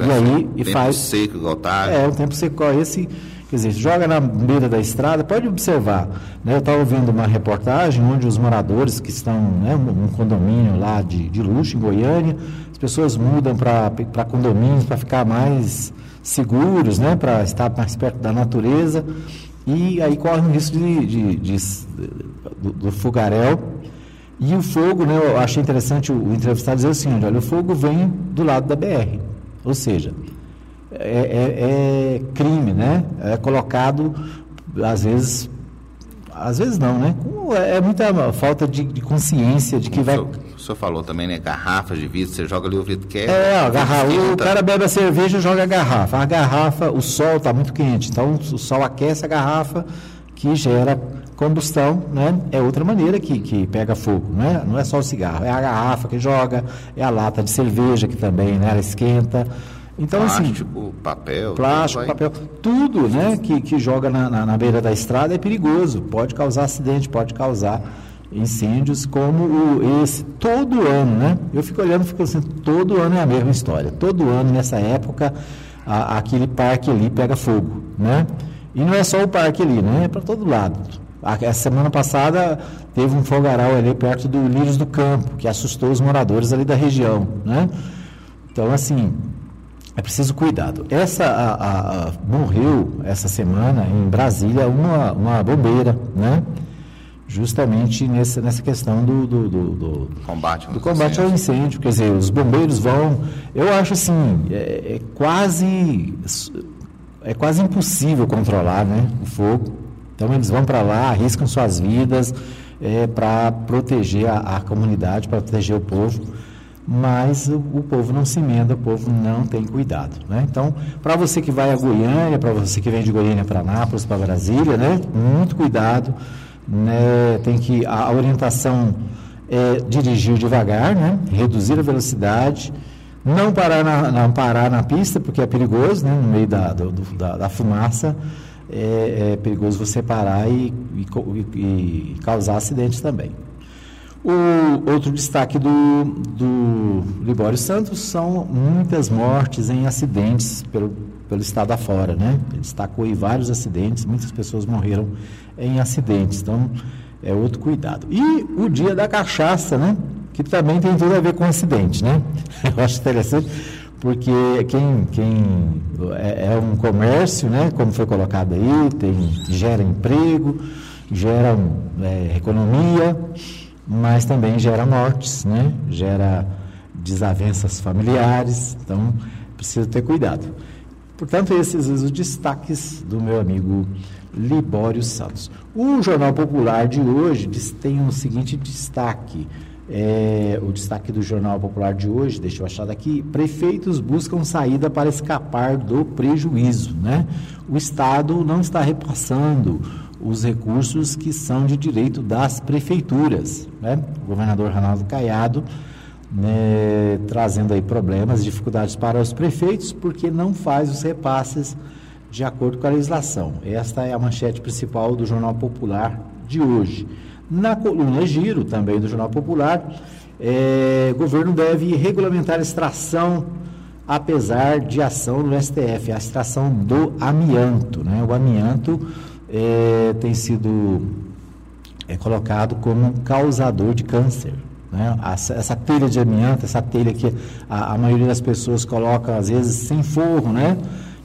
E aí e faz. seco, igual tá. É, um tempo seco. Esse Quer dizer, joga na beira da estrada, pode observar. Né? Eu estava vendo uma reportagem onde os moradores que estão né, um condomínio lá de, de luxo em Goiânia, as pessoas mudam para condomínios para ficar mais seguros, né, para estar mais perto da natureza, e aí corre o risco de, de, de do, do, fogaréu. E o fogo, né, eu achei interessante o, o entrevistado dizer assim, olha, o fogo vem do lado da BR, ou seja, é, é, é crime, né? É colocado, às vezes, às vezes não, né? É muita falta de, de consciência de que vai. O senhor falou também, né? Garrafas de vidro, você joga ali o vidro que é. É, garrafa, o cara bebe a cerveja e joga a garrafa. A garrafa, o sol está muito quente, então o sol aquece a garrafa que gera combustão, né? É outra maneira que, que pega fogo, né? Não é só o cigarro, é a garrafa que joga, é a lata de cerveja que também, né? Ela esquenta. Então, assim, plástico, assim, papel, plástico, papel, tudo, né, que, que joga na, na, na, beira da estrada é perigoso, pode causar acidente, pode causar incêndios, como o, esse todo ano, né? Eu fico olhando, fico assim, todo ano é a mesma história. Todo ano nessa época a, aquele parque ali pega fogo, né? E não é só o parque ali, né? É para todo lado. A, essa semana passada teve um fogaral ali perto do Lírios do Campo, que assustou os moradores ali da região, né? Então, assim, é preciso cuidado. Essa a, a, morreu essa semana em Brasília uma, uma bombeira, né? Justamente nessa, nessa questão do, do, do, do combate, do combate ao incêndio. Quer dizer, os bombeiros vão. Eu acho assim, é, é quase é quase impossível controlar né, o fogo. Então eles vão para lá, arriscam suas vidas é, para proteger a, a comunidade, para proteger o povo mas o, o, povo não se emenda, o povo não tem cuidado. Né? Então, para você que vai a Goiânia, para você que vem de Goiânia para Nápoles, para Brasília, né? muito cuidado. Né? Tem que a, orientação é dirigir devagar, né? reduzir a velocidade, não parar na, não parar na pista, porque é perigoso, né? no meio da, do, da, da fumaça. É, é, perigoso você parar e, e, e causar acidentes também. O outro destaque do, do Libório Santos são muitas mortes em acidentes pelo, pelo estado afora, né? Ele destacou aí vários acidentes, muitas pessoas morreram em acidentes, então é outro cuidado. E o dia da cachaça, né? Que também tem tudo a ver com acidente, né? Eu acho interessante, porque quem, quem é, é um comércio, né? Como foi colocado aí, tem, gera emprego, gera é, economia mas também gera mortes, né? gera desavenças familiares, então precisa ter cuidado. Portanto, esses os destaques do meu amigo Libório Santos. O Jornal Popular de hoje tem o um seguinte destaque. É, o destaque do Jornal Popular de hoje, deixa eu achar daqui, prefeitos buscam saída para escapar do prejuízo. Né? O Estado não está repassando os recursos que são de direito das prefeituras. Né? O governador Ronaldo Caiado né, trazendo aí problemas, dificuldades para os prefeitos, porque não faz os repasses de acordo com a legislação. Esta é a manchete principal do Jornal Popular de hoje. Na coluna Giro, também do Jornal Popular, é, o governo deve regulamentar a extração, apesar de ação no STF, a extração do amianto. Né? O amianto é, tem sido é, colocado como um causador de câncer. Né? Essa, essa, telha de amianto, essa telha que a, a, maioria das pessoas coloca, às vezes, sem forro, né?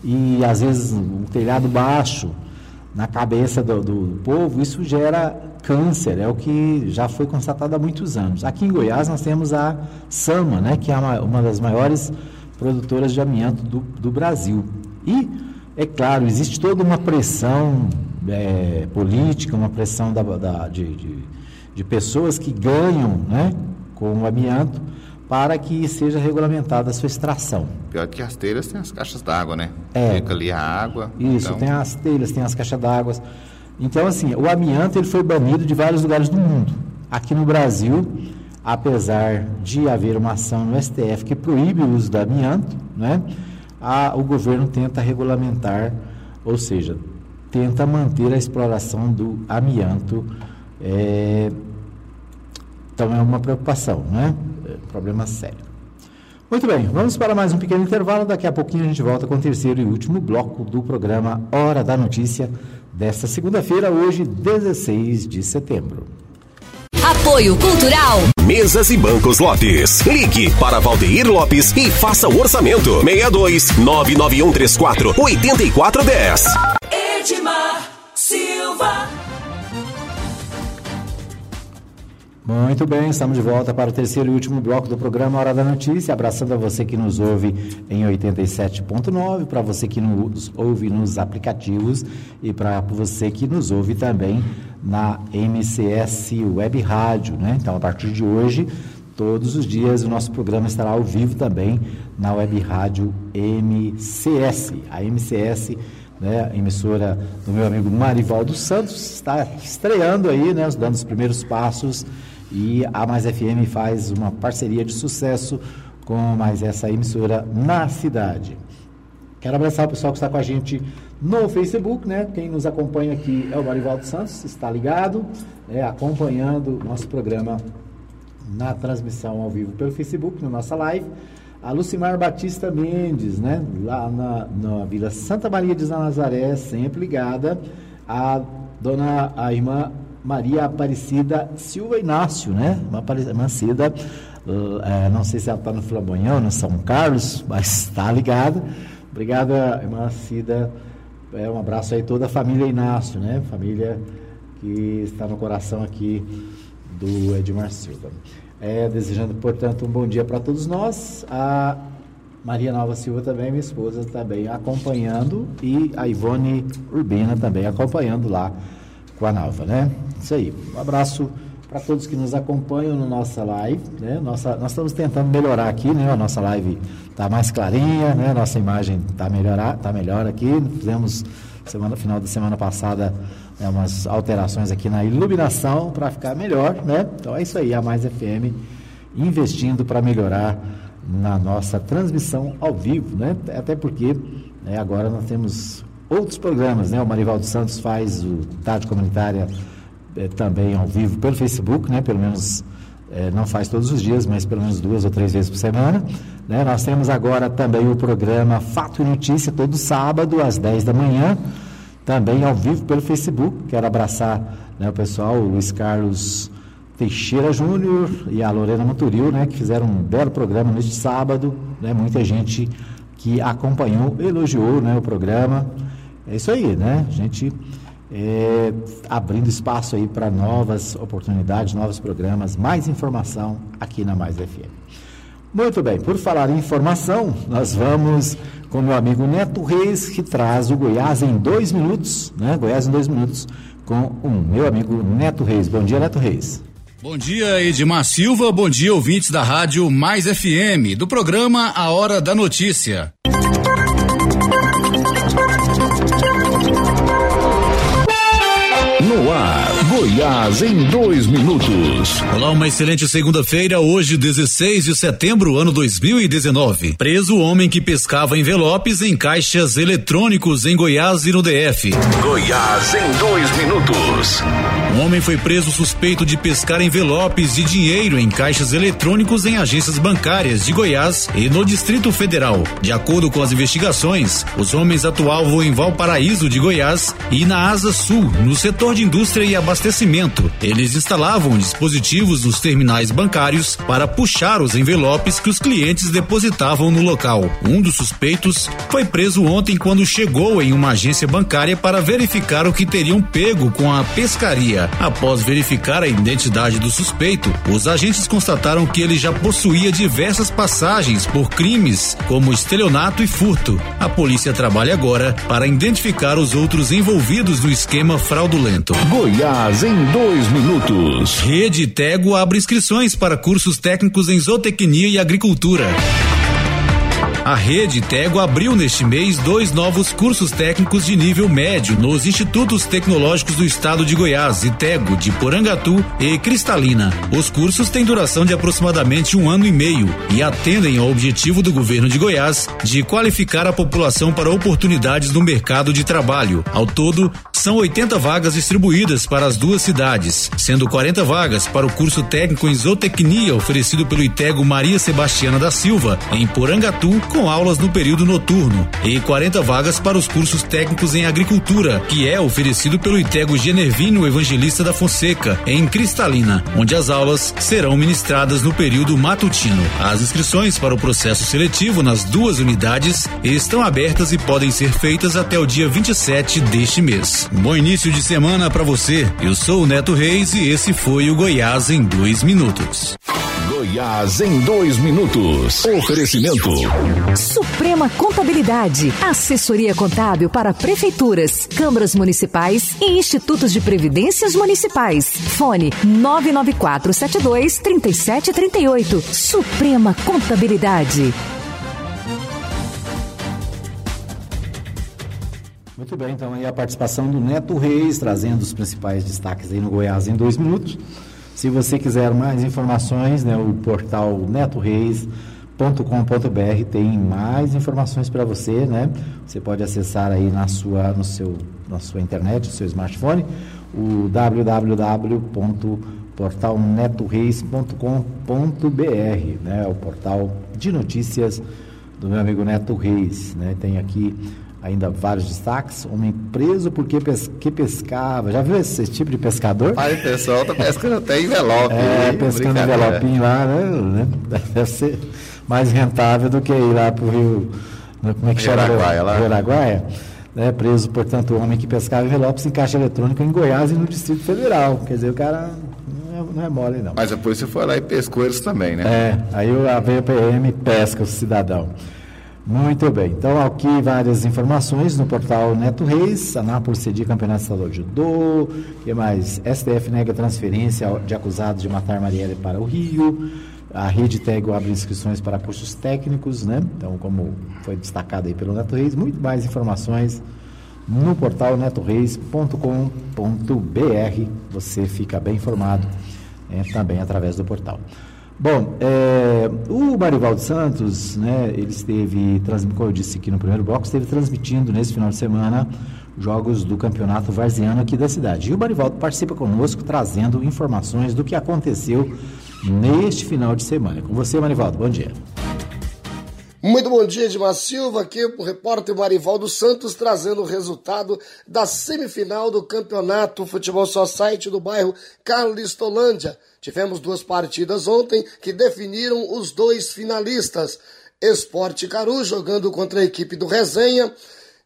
e às vezes um telhado baixo na cabeça do, do povo, isso gera câncer, é o que já foi constatado há muitos anos. Aqui em Goiás nós temos a Sama, né, que é uma, uma das maiores produtoras de amianto do, do Brasil. E, é claro, existe toda uma pressão é, política, uma pressão da, da, de, de, de, pessoas que ganham né, com o amianto para que seja regulamentada a sua extração. Pior que as telhas tem as caixas d'água, né? É. Fica ali a água. Isso, então... tem as telhas, tem as caixas d'água. Então, assim, o amianto ele foi banido de vários lugares do mundo. aqui no Brasil, apesar de haver uma ação no STF que proíbe o uso do amianto, né, a, o governo tenta regulamentar, ou seja, tenta manter a exploração do amianto. É, então é uma preocupação, né? É um problema sério. Muito bem, vamos para mais um pequeno intervalo. Daqui a pouquinho a gente volta com o terceiro e último bloco do programa Hora da Notícia desta segunda-feira, hoje, 16 de setembro. Apoio Cultural. Mesas e Bancos Lopes. Ligue para Valdeir Lopes e faça o orçamento. 62 99134 8410. Edmar Silva. Muito bem, estamos de volta para o terceiro e último bloco do programa Hora da Notícia. Abraçando a você que nos ouve em 87.9, para você que nos ouve nos aplicativos e para você que nos ouve também na MCS Web Rádio. Né? Então, a partir de hoje, todos os dias, o nosso programa estará ao vivo também na Web Rádio MCS. A MCS né, emissora do meu amigo Marivaldo Santos, está estreando aí, né, dando os primeiros passos e a Mais FM faz uma parceria de sucesso com mais essa emissora na cidade. Quero abraçar o pessoal que está com a gente no Facebook, né? Quem nos acompanha aqui é o Marivaldo Santos, está ligado, né? acompanhando nosso programa na transmissão ao vivo pelo Facebook, na nossa live. A Lucimar Batista Mendes, né? Lá na, na Vila Santa Maria de Nazaré, sempre ligada. A dona, a irmã Maria Aparecida Silva Inácio, né? Uma Aparecida, uh, é, não sei se ela está no Flamboyão, no São Carlos, mas está ligada. Obrigada, irmã Cida. É, um abraço aí toda a família Inácio, né? Família que está no coração aqui do Edmar Silva. É, desejando, portanto, um bom dia para todos nós. A Maria Nova Silva também, minha esposa, também acompanhando. E a Ivone Urbina também acompanhando lá com a Nalva, né? Isso aí. Um abraço para todos que nos acompanham no nossa live, né? Nossa, nós estamos tentando melhorar aqui, né? A nossa live está mais clarinha, né? Nossa imagem está melhorar, tá melhor aqui. Fizemos semana final da semana passada né, umas alterações aqui na iluminação para ficar melhor, né? Então é isso aí, a Mais FM investindo para melhorar na nossa transmissão ao vivo, né? Até porque né, agora nós temos outros programas, né? O Marivaldo Santos faz o Tarde Comunitária é, também ao vivo pelo Facebook, né? Pelo menos é, não faz todos os dias, mas pelo menos duas ou três vezes por semana. Né? Nós temos agora também o programa Fato e Notícia, todo sábado às 10 da manhã, também ao vivo pelo Facebook. Quero abraçar né, o pessoal, o Luiz Carlos Teixeira Júnior e a Lorena Monturil, né, que fizeram um belo programa neste sábado. Né? Muita gente que acompanhou, elogiou né, o programa. É isso aí, né? A gente é, abrindo espaço aí para novas oportunidades, novos programas, mais informação aqui na Mais FM. Muito bem, por falar em informação, nós vamos com meu amigo Neto Reis, que traz o Goiás em dois minutos, né? Goiás em dois minutos, com o meu amigo Neto Reis. Bom dia, Neto Reis. Bom dia, Edmar Silva. Bom dia, ouvintes da Rádio Mais FM, do programa A Hora da Notícia. Goiás em dois minutos. Olá, uma excelente segunda-feira, hoje 16 de setembro, ano 2019. Preso o homem que pescava envelopes em caixas eletrônicos em Goiás e no DF. Goiás em dois minutos. Um homem foi preso suspeito de pescar envelopes de dinheiro em caixas eletrônicos em agências bancárias de Goiás e no Distrito Federal. De acordo com as investigações, os homens atuavam em Valparaíso de Goiás e na Asa Sul, no setor de indústria e abastecimento. Eles instalavam dispositivos nos terminais bancários para puxar os envelopes que os clientes depositavam no local. Um dos suspeitos foi preso ontem quando chegou em uma agência bancária para verificar o que teriam pego com a pescaria. Após verificar a identidade do suspeito, os agentes constataram que ele já possuía diversas passagens por crimes como estelionato e furto. A polícia trabalha agora para identificar os outros envolvidos no esquema fraudulento. Goiás em dois minutos. Rede Tego abre inscrições para cursos técnicos em zootecnia e agricultura. A rede Tego abriu neste mês dois novos cursos técnicos de nível médio nos Institutos Tecnológicos do Estado de Goiás, ITEGO, de Porangatu e Cristalina. Os cursos têm duração de aproximadamente um ano e meio e atendem ao objetivo do governo de Goiás de qualificar a população para oportunidades no mercado de trabalho. Ao todo, são 80 vagas distribuídas para as duas cidades, sendo 40 vagas para o curso técnico em zootecnia oferecido pelo ITEGO Maria Sebastiana da Silva, em Porangatu, com aulas no período noturno, e 40 vagas para os cursos técnicos em agricultura, que é oferecido pelo ITEGO Genervino Evangelista da Fonseca, em Cristalina, onde as aulas serão ministradas no período matutino. As inscrições para o processo seletivo nas duas unidades estão abertas e podem ser feitas até o dia 27 deste mês. Bom início de semana para você. Eu sou o Neto Reis e esse foi o Goiás em dois minutos. Goiás em dois minutos. Oferecimento. Suprema Contabilidade. Assessoria contábil para prefeituras, câmaras municipais e institutos de previdências municipais. Fone 99472 3738. Suprema Contabilidade. Muito bem, então aí a participação do Neto Reis, trazendo os principais destaques aí no Goiás em dois minutos. Se você quiser mais informações, né, o portal netoreis.com.br tem mais informações para você, né? Você pode acessar aí na sua, no seu, na sua internet, no seu smartphone, o www.portalnetoreis.com.br, né? O portal de notícias do meu amigo Neto Reis, né? Tem aqui ainda vários destaques. Homem preso porque pes que pescava. Já viu esse, esse, tipo de pescador? Pai, o pessoal tá pescando até envelope. É, pescando envelopinho lá, né? Deve ser mais rentável do que ir lá para o Rio. Né, como é que chama? Araguaia, lá. Rio Araguaia. Né, preso, portanto, o homem que pescava envelopes em caixa eletrônica em Goiás e no Distrito Federal. Quer dizer, o cara não é, é mole, não. Mas depois você foi lá e pescou eles também, né? É, aí a VPM pesca o cidadão. Muito bem. Então, aqui várias informações no portal Neto Reis. Anápolis cedia campeonato estadual de judô. que mais? STF nega transferência de acusados de matar Marielle para o Rio. A Rede Tego abre inscrições para cursos técnicos, né? Então, como foi destacado aí pelo Neto Reis, muito mais informações no portal netoreis.com.br. Você fica bem informado é, também através do portal. Bom, é, o Marivaldo Santos, né, ele esteve, como eu disse aqui no primeiro bloco, esteve transmitindo nesse final de semana jogos do campeonato varziano aqui da cidade. E o Marivaldo participa conosco trazendo informações do que aconteceu neste final de semana. Com você, Marivaldo, bom dia. Muito bom dia, Edmar Silva, aqui o repórter Marivaldo Santos trazendo o resultado da semifinal do Campeonato Futebol Society do bairro Carlistolândia. Tivemos duas partidas ontem que definiram os dois finalistas. Esporte Caru jogando contra a equipe do Resenha.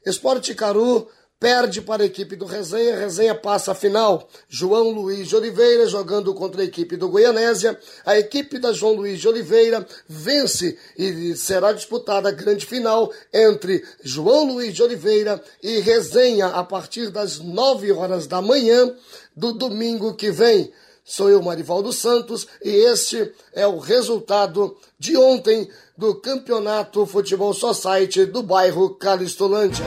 Esporte Caru perde para a equipe do Resenha, Resenha passa a final. João Luiz de Oliveira jogando contra a equipe do Goianésia. A equipe da João Luiz de Oliveira vence e será disputada a grande final entre João Luiz de Oliveira e Resenha a partir das 9 horas da manhã do domingo que vem. Sou eu, Marivaldo Santos, e este é o resultado de ontem do Campeonato Futebol Society do bairro Calistolândia.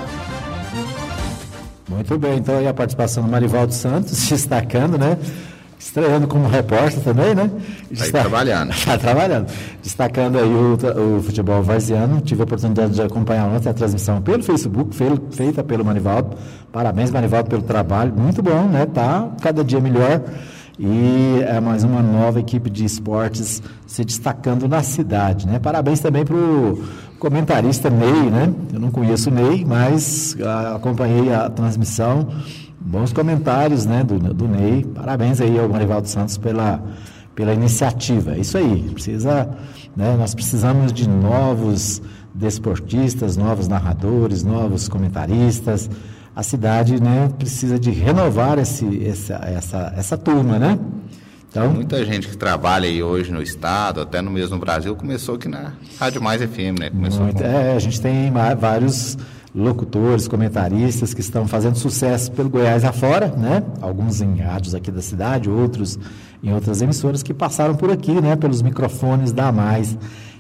Muito bem, então aí a participação do Marivaldo Santos, destacando, né? Estreando como repórter também, né? Está trabalhando. Está trabalhando. Destacando aí o, o futebol varziano. Tive a oportunidade de acompanhar ontem a transmissão pelo Facebook, feita pelo Manivaldo. Parabéns, Manivaldo, pelo trabalho. Muito bom, né? Tá cada dia melhor e é mais uma nova equipe de esportes se destacando na cidade, né? Parabéns também para o comentarista Ney, né? Eu não conheço o Ney, mas ah, acompanhei a transmissão, bons comentários, né, do, do Ney. Parabéns aí ao Marivaldo Santos pela, pela iniciativa. É isso aí, precisa, né, nós precisamos de novos desportistas, novos narradores, novos comentaristas, a cidade né, precisa de renovar esse, essa, essa, essa turma, né? Então, muita gente que trabalha aí hoje no estado, até no mesmo Brasil, começou aqui na Rádio Mais FM, né? Começou muito, com... É, a gente tem vários locutores, comentaristas que estão fazendo sucesso pelo Goiás afora, né? Alguns em rádios aqui da cidade, outros em outras emissoras que passaram por aqui, né? Pelos microfones da Mais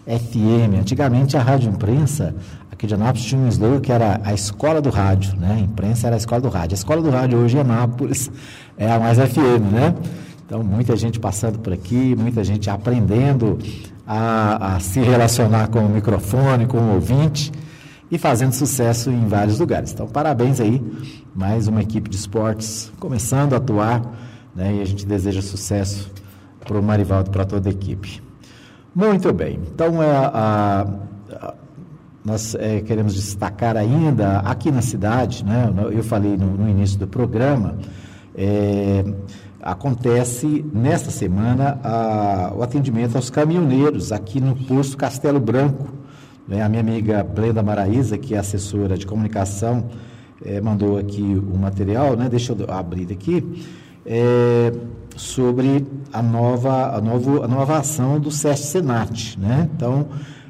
FM. Antigamente a Rádio Imprensa, aqui de Anápolis, tinha um slogan que era a escola do rádio, né? A imprensa era a escola do rádio. A escola do rádio hoje em Anápolis é a mais FM, né? Então, muita gente passando por aqui, muita gente aprendendo a, a se relacionar com o microfone, com o ouvinte e fazendo sucesso em vários lugares. Então, parabéns aí, mais uma equipe de esportes começando a atuar, né? E a gente deseja sucesso para o Marivaldo, para toda a equipe. Muito bem. Então, é, a, a, nós é, queremos destacar ainda aqui na cidade, né? Eu falei no, no início do programa. É, acontece nesta semana a, o atendimento aos caminhoneiros aqui no posto Castelo Branco. Né? A minha amiga Brenda Maraíza, que é assessora de comunicação, é, mandou aqui o material, né? deixa eu abrir aqui, sobre a nova, a, novo, a nova ação do SESC Senat. Né? Então,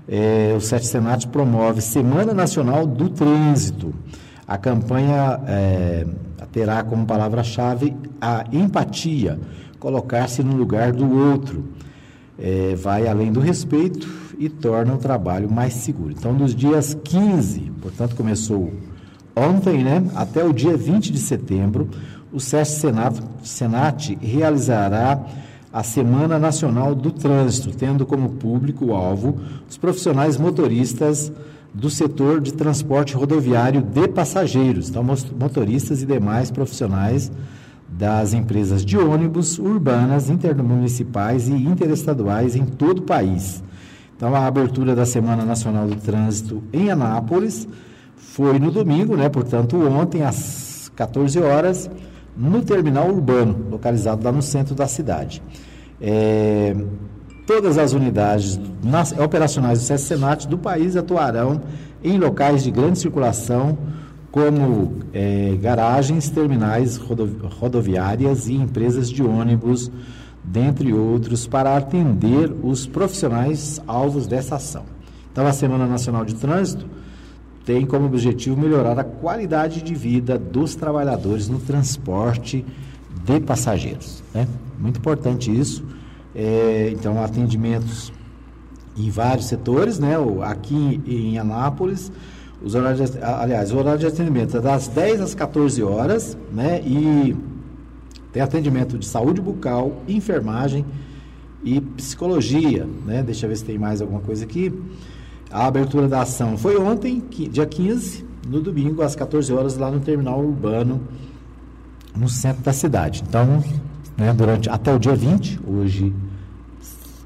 é, o SESC Senat promove Semana Nacional do Trânsito. A campanha é, terá como palavra-chave a empatia, colocar-se no lugar do outro. É, vai além do respeito e torna o trabalho mais seguro. Então, dos dias 15, portanto, começou ontem, né, até o dia 20 de setembro, o SESC Senat, Senat realizará a Semana Nacional do Trânsito, tendo como público-alvo os profissionais motoristas do setor de transporte rodoviário de passageiros, então motoristas e demais profissionais das empresas de ônibus urbanas, intermunicipais e interestaduais em todo o país. Então, a abertura da Semana Nacional do Trânsito em Anápolis foi no domingo, né? portanto, ontem, às 14 horas, no terminal urbano, localizado lá no centro da cidade. É, Todas as unidades operacionais do SESC Senat do país atuarão em locais de grande circulação, como é, garagens, terminais rodoviárias e empresas de ônibus, dentre outros, para atender os profissionais alvos dessa ação. Então, a Semana Nacional de Trânsito tem como objetivo melhorar a qualidade de vida dos trabalhadores no transporte de passageiros. Né? Muito importante isso é, então, atendimentos em vários setores, né? Aqui em Anápolis, os horários, de, aliás, o horário de atendimento é das 10 às 14 horas, né? E tem atendimento de saúde bucal, enfermagem e psicologia, né? Deixa eu ver se tem mais alguma coisa aqui. A abertura da ação foi ontem, dia 15, no domingo, às 14 horas, lá no terminal urbano, no centro da cidade. Então, né, durante até o dia 20, hoje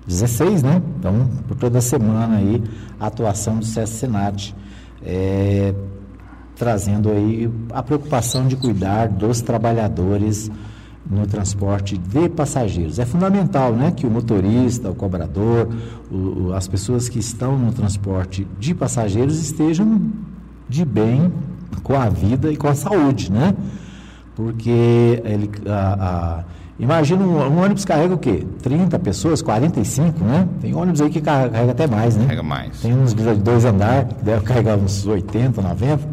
16, né? Então, por toda semana aí, a atuação do SESC Senat, é, trazendo aí a preocupação de cuidar dos trabalhadores no transporte de passageiros. É fundamental, né, que o motorista, o cobrador, o, as pessoas que estão no transporte de passageiros estejam de bem com a vida e com a saúde, né? Porque ele, a, a Imagina um, um, ônibus carrega o quê? 30 pessoas, 45, né? Tem ônibus aí que carrega até mais, né? Carrega mais. Tem uns de dois andares que deve carregar uns 80, 90.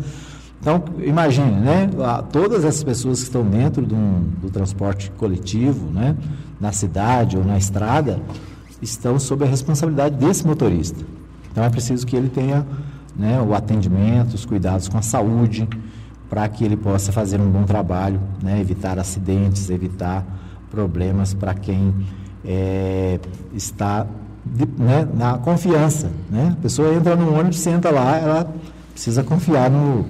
Então, imagine, né? Todas essas pessoas que estão dentro do, do transporte coletivo, né? Na cidade ou na estrada, estão sob a responsabilidade desse motorista. Então, é preciso que ele tenha né, o atendimento, os cuidados com a saúde, para que ele possa fazer um bom trabalho, né? Evitar acidentes, evitar problemas para quem é, está né, na confiança. Né? A pessoa entra no ônibus, senta lá, ela precisa confiar no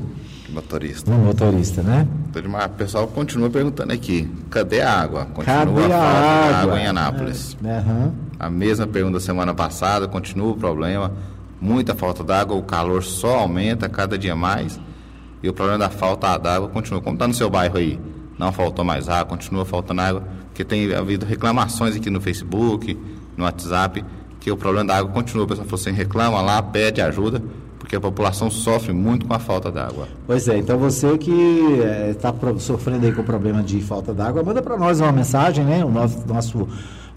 motorista. No motorista, né? O pessoal continua perguntando aqui, cadê a água? Continua cadê a, a água? água em Anápolis. É, uhum. A mesma pergunta semana passada, continua o problema, muita falta d'água, o calor só aumenta cada dia mais e o problema da falta d'água continua. Como está no seu bairro aí? Não faltou mais água, continua faltando água porque tem havido reclamações aqui no Facebook, no WhatsApp, que o problema da água continua. A pessoa falou assim, reclama lá, pede ajuda, porque a população sofre muito com a falta d'água. Pois é, então você que está eh, é, sofrendo aí com o problema de falta d'água, manda para nós uma mensagem, né? O nosso, nosso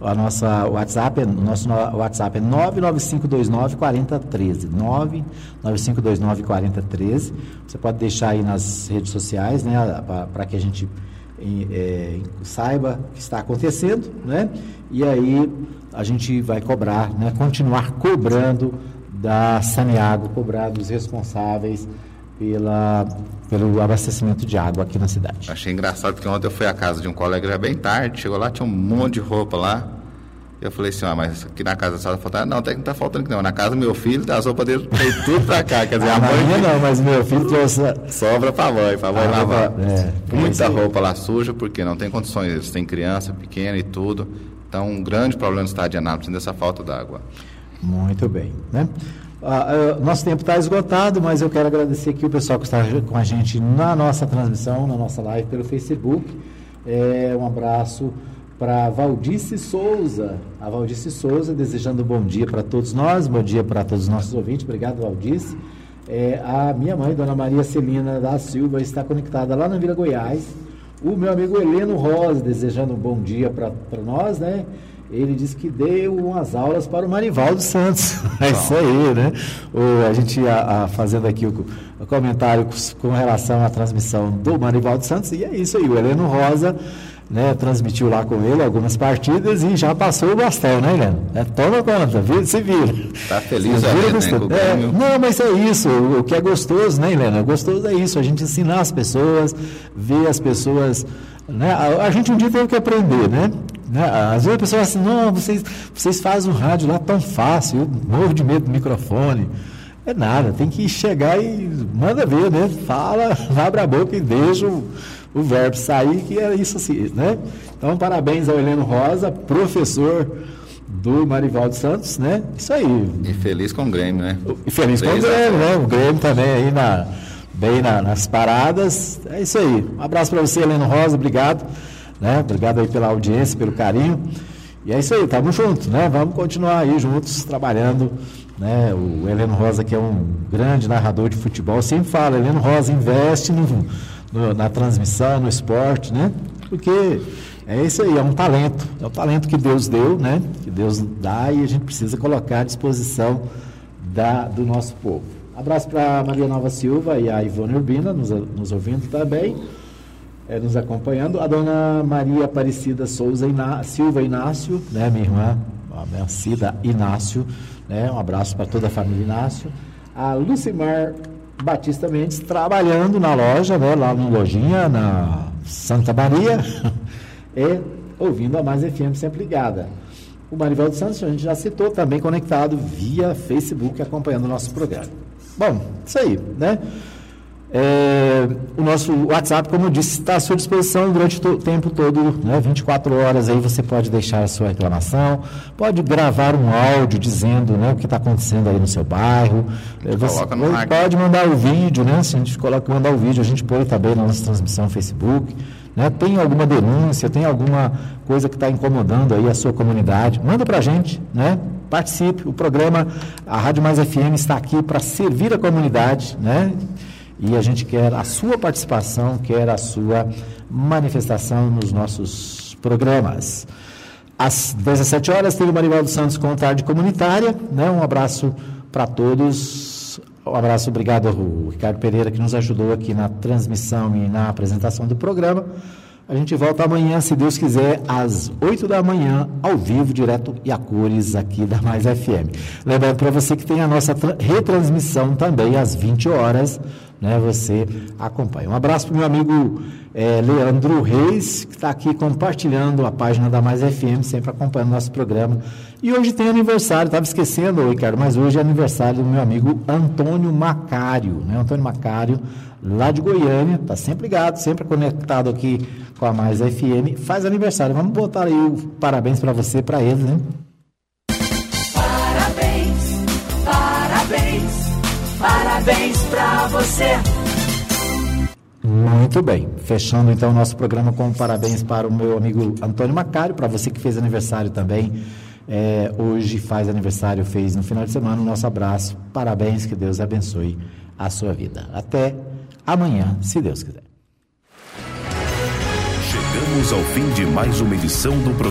a nossa WhatsApp, o nosso WhatsApp é 99529 4013. 99529 4013. Você pode deixar aí nas redes sociais, né? Para que a gente é, saiba o que está acontecendo, né? E aí a gente vai cobrar, né? Continuar cobrando da Saneago, cobrar dos responsáveis pela, pelo abastecimento de água aqui na cidade. Achei engraçado porque ontem eu fui à casa de um colega já bem tarde, chegou lá, tinha um monte de roupa lá. Eu falei assim, ah, mas aqui na casa da sala faltando. Não, até que não tá faltando aqui não. Na casa do meu filho, tá, as roupas dele tem tudo pra cá. Quer dizer, a, a mãe. Minha não, mas meu filho trouxe. Sobra pra mãe, pra mãe Ah, lavar. é, Muita roupa lá suja, porque não tem condições. Eles têm criança pequena e tudo. Então, um grande problema no estado de Anápolis dessa falta d'água. Muito bem, né? Ah, ah, nosso tempo está esgotado, mas eu quero agradecer aqui o pessoal que está com a gente na nossa transmissão, na nossa live pelo Facebook. É, um abraço para Valdice Souza. A Valdice Souza desejando um bom dia para todos nós, bom dia para todos os nossos ouvintes. Obrigado, Valdice. É, a minha mãe, Dona Maria Celina da Silva, está conectada lá na Vila Goiás. O meu amigo Heleno Rosa desejando um bom dia para nós, né? Ele disse que deu umas aulas para o Marivaldo Santos. É isso aí, né? O, a gente a, a, fazendo aqui o, o comentário com, com relação à transmissão do Marivaldo Santos, e é isso aí. O Heleno Rosa né, transmitiu lá com ele algumas partidas e já passou o bastão, né, Heleno? É, toma conta, vira, se vira. Tá feliz, Se a vira né, É, não, mas é isso. O, o que é gostoso, né, Helena? Gostoso é isso. A gente ensinar as pessoas, ver as pessoas. Né? A, a gente um dia teve que aprender, né? Né? Às vezes a pessoa fala assim, não, vocês, vocês fazem o rádio lá tão fácil, eu morro de medo do microfone. É nada, tem que chegar e manda ver, né? Fala, abre a boca e deixa o, o verbo sair, que é isso assim, né? Então, parabéns ao Heleno Rosa, professor do Marivaldo Santos, né? Isso aí. E feliz com o Grêmio, né? E feliz com o Grêmio, né? O Grêmio também aí na, bem na- nas paradas. É isso aí. Um abraço para você, Heleno Rosa, obrigado. Né? Obrigado aí pela audiência, pelo carinho. E é isso aí, estamos juntos, né? Vamos continuar aí juntos, trabalhando. Né? O Heleno Rosa, que é um grande narrador de futebol, sempre fala, Heleno Rosa investe no- no- na transmissão, no esporte, né? Porque é isso aí, é um talento. É o talento que Deus deu, né? Que Deus dá e a gente precisa colocar à disposição da, do nosso povo. Abraço para Maria Nova Silva e a Ivone Urbina, nos, nos ouvindo também, eh, nos acompanhando. A dona Maria Aparecida Souza Iná- Silva Inácio, né, minha irmã, a minha Cida Inácio, né, um abraço para toda a família Inácio. A Lucimar Batista Mendes, trabalhando na loja, né, lá no Lojinha, na Santa Maria, e ouvindo a Mais FM sempre ligada. O Marivaldo Santos, a gente já citou, também conectado via Facebook, acompanhando o nosso programa. Bom, isso aí, né? É, o nosso WhatsApp, como eu disse, está à sua disposição durante to- o tempo todo, né? 24 horas aí você pode deixar a sua reclamação, pode gravar um áudio dizendo né, o que está acontecendo aí no seu bairro. É, Você pode mandar o vídeo, né? Se a gente coloca mandar o vídeo, a gente põe também na nossa transmissão no Facebook. Né? Tem alguma denúncia, tem alguma coisa que está incomodando aí a sua comunidade, manda para a gente, né? Participe. O programa, a Rádio Mais FM está aqui para servir a comunidade, né? E a gente quer a sua participação, quer a sua manifestação nos nossos programas. Às 17 horas tem o Marivaldo Santos com tarde comunitária. Né? Um abraço para todos. Um abraço, obrigado ao Ricardo Pereira que nos ajudou aqui na transmissão e na apresentação do programa. A gente volta amanhã, se Deus quiser, às 8 da manhã, ao vivo, direto e a cores aqui da Mais FM. Lembrando para você que tem a nossa tra- retransmissão também às 20 horas, né? Você acompanha. Um abraço para o meu amigo eh, Leandro Reis, que está aqui compartilhando a página da Mais FM, sempre acompanhando nosso programa. E hoje tem aniversário, estava esquecendo, Ricardo, mas hoje é aniversário do meu amigo Antônio Macário, né? Antônio Macário, lá de Goiânia, está sempre ligado, sempre conectado aqui com a Mais FM, faz aniversário. Vamos botar aí o parabéns para você, para ele, né? Parabéns, parabéns, parabéns pra você. Muito bem. Fechando então o nosso programa com parabéns para o meu amigo Antônio Macário, para você que fez aniversário também. É, hoje faz aniversário, fez no final de semana. Nosso abraço. Parabéns, que Deus abençoe a sua vida. Até amanhã, se Deus quiser. Chegamos ao fim de mais uma edição do programa.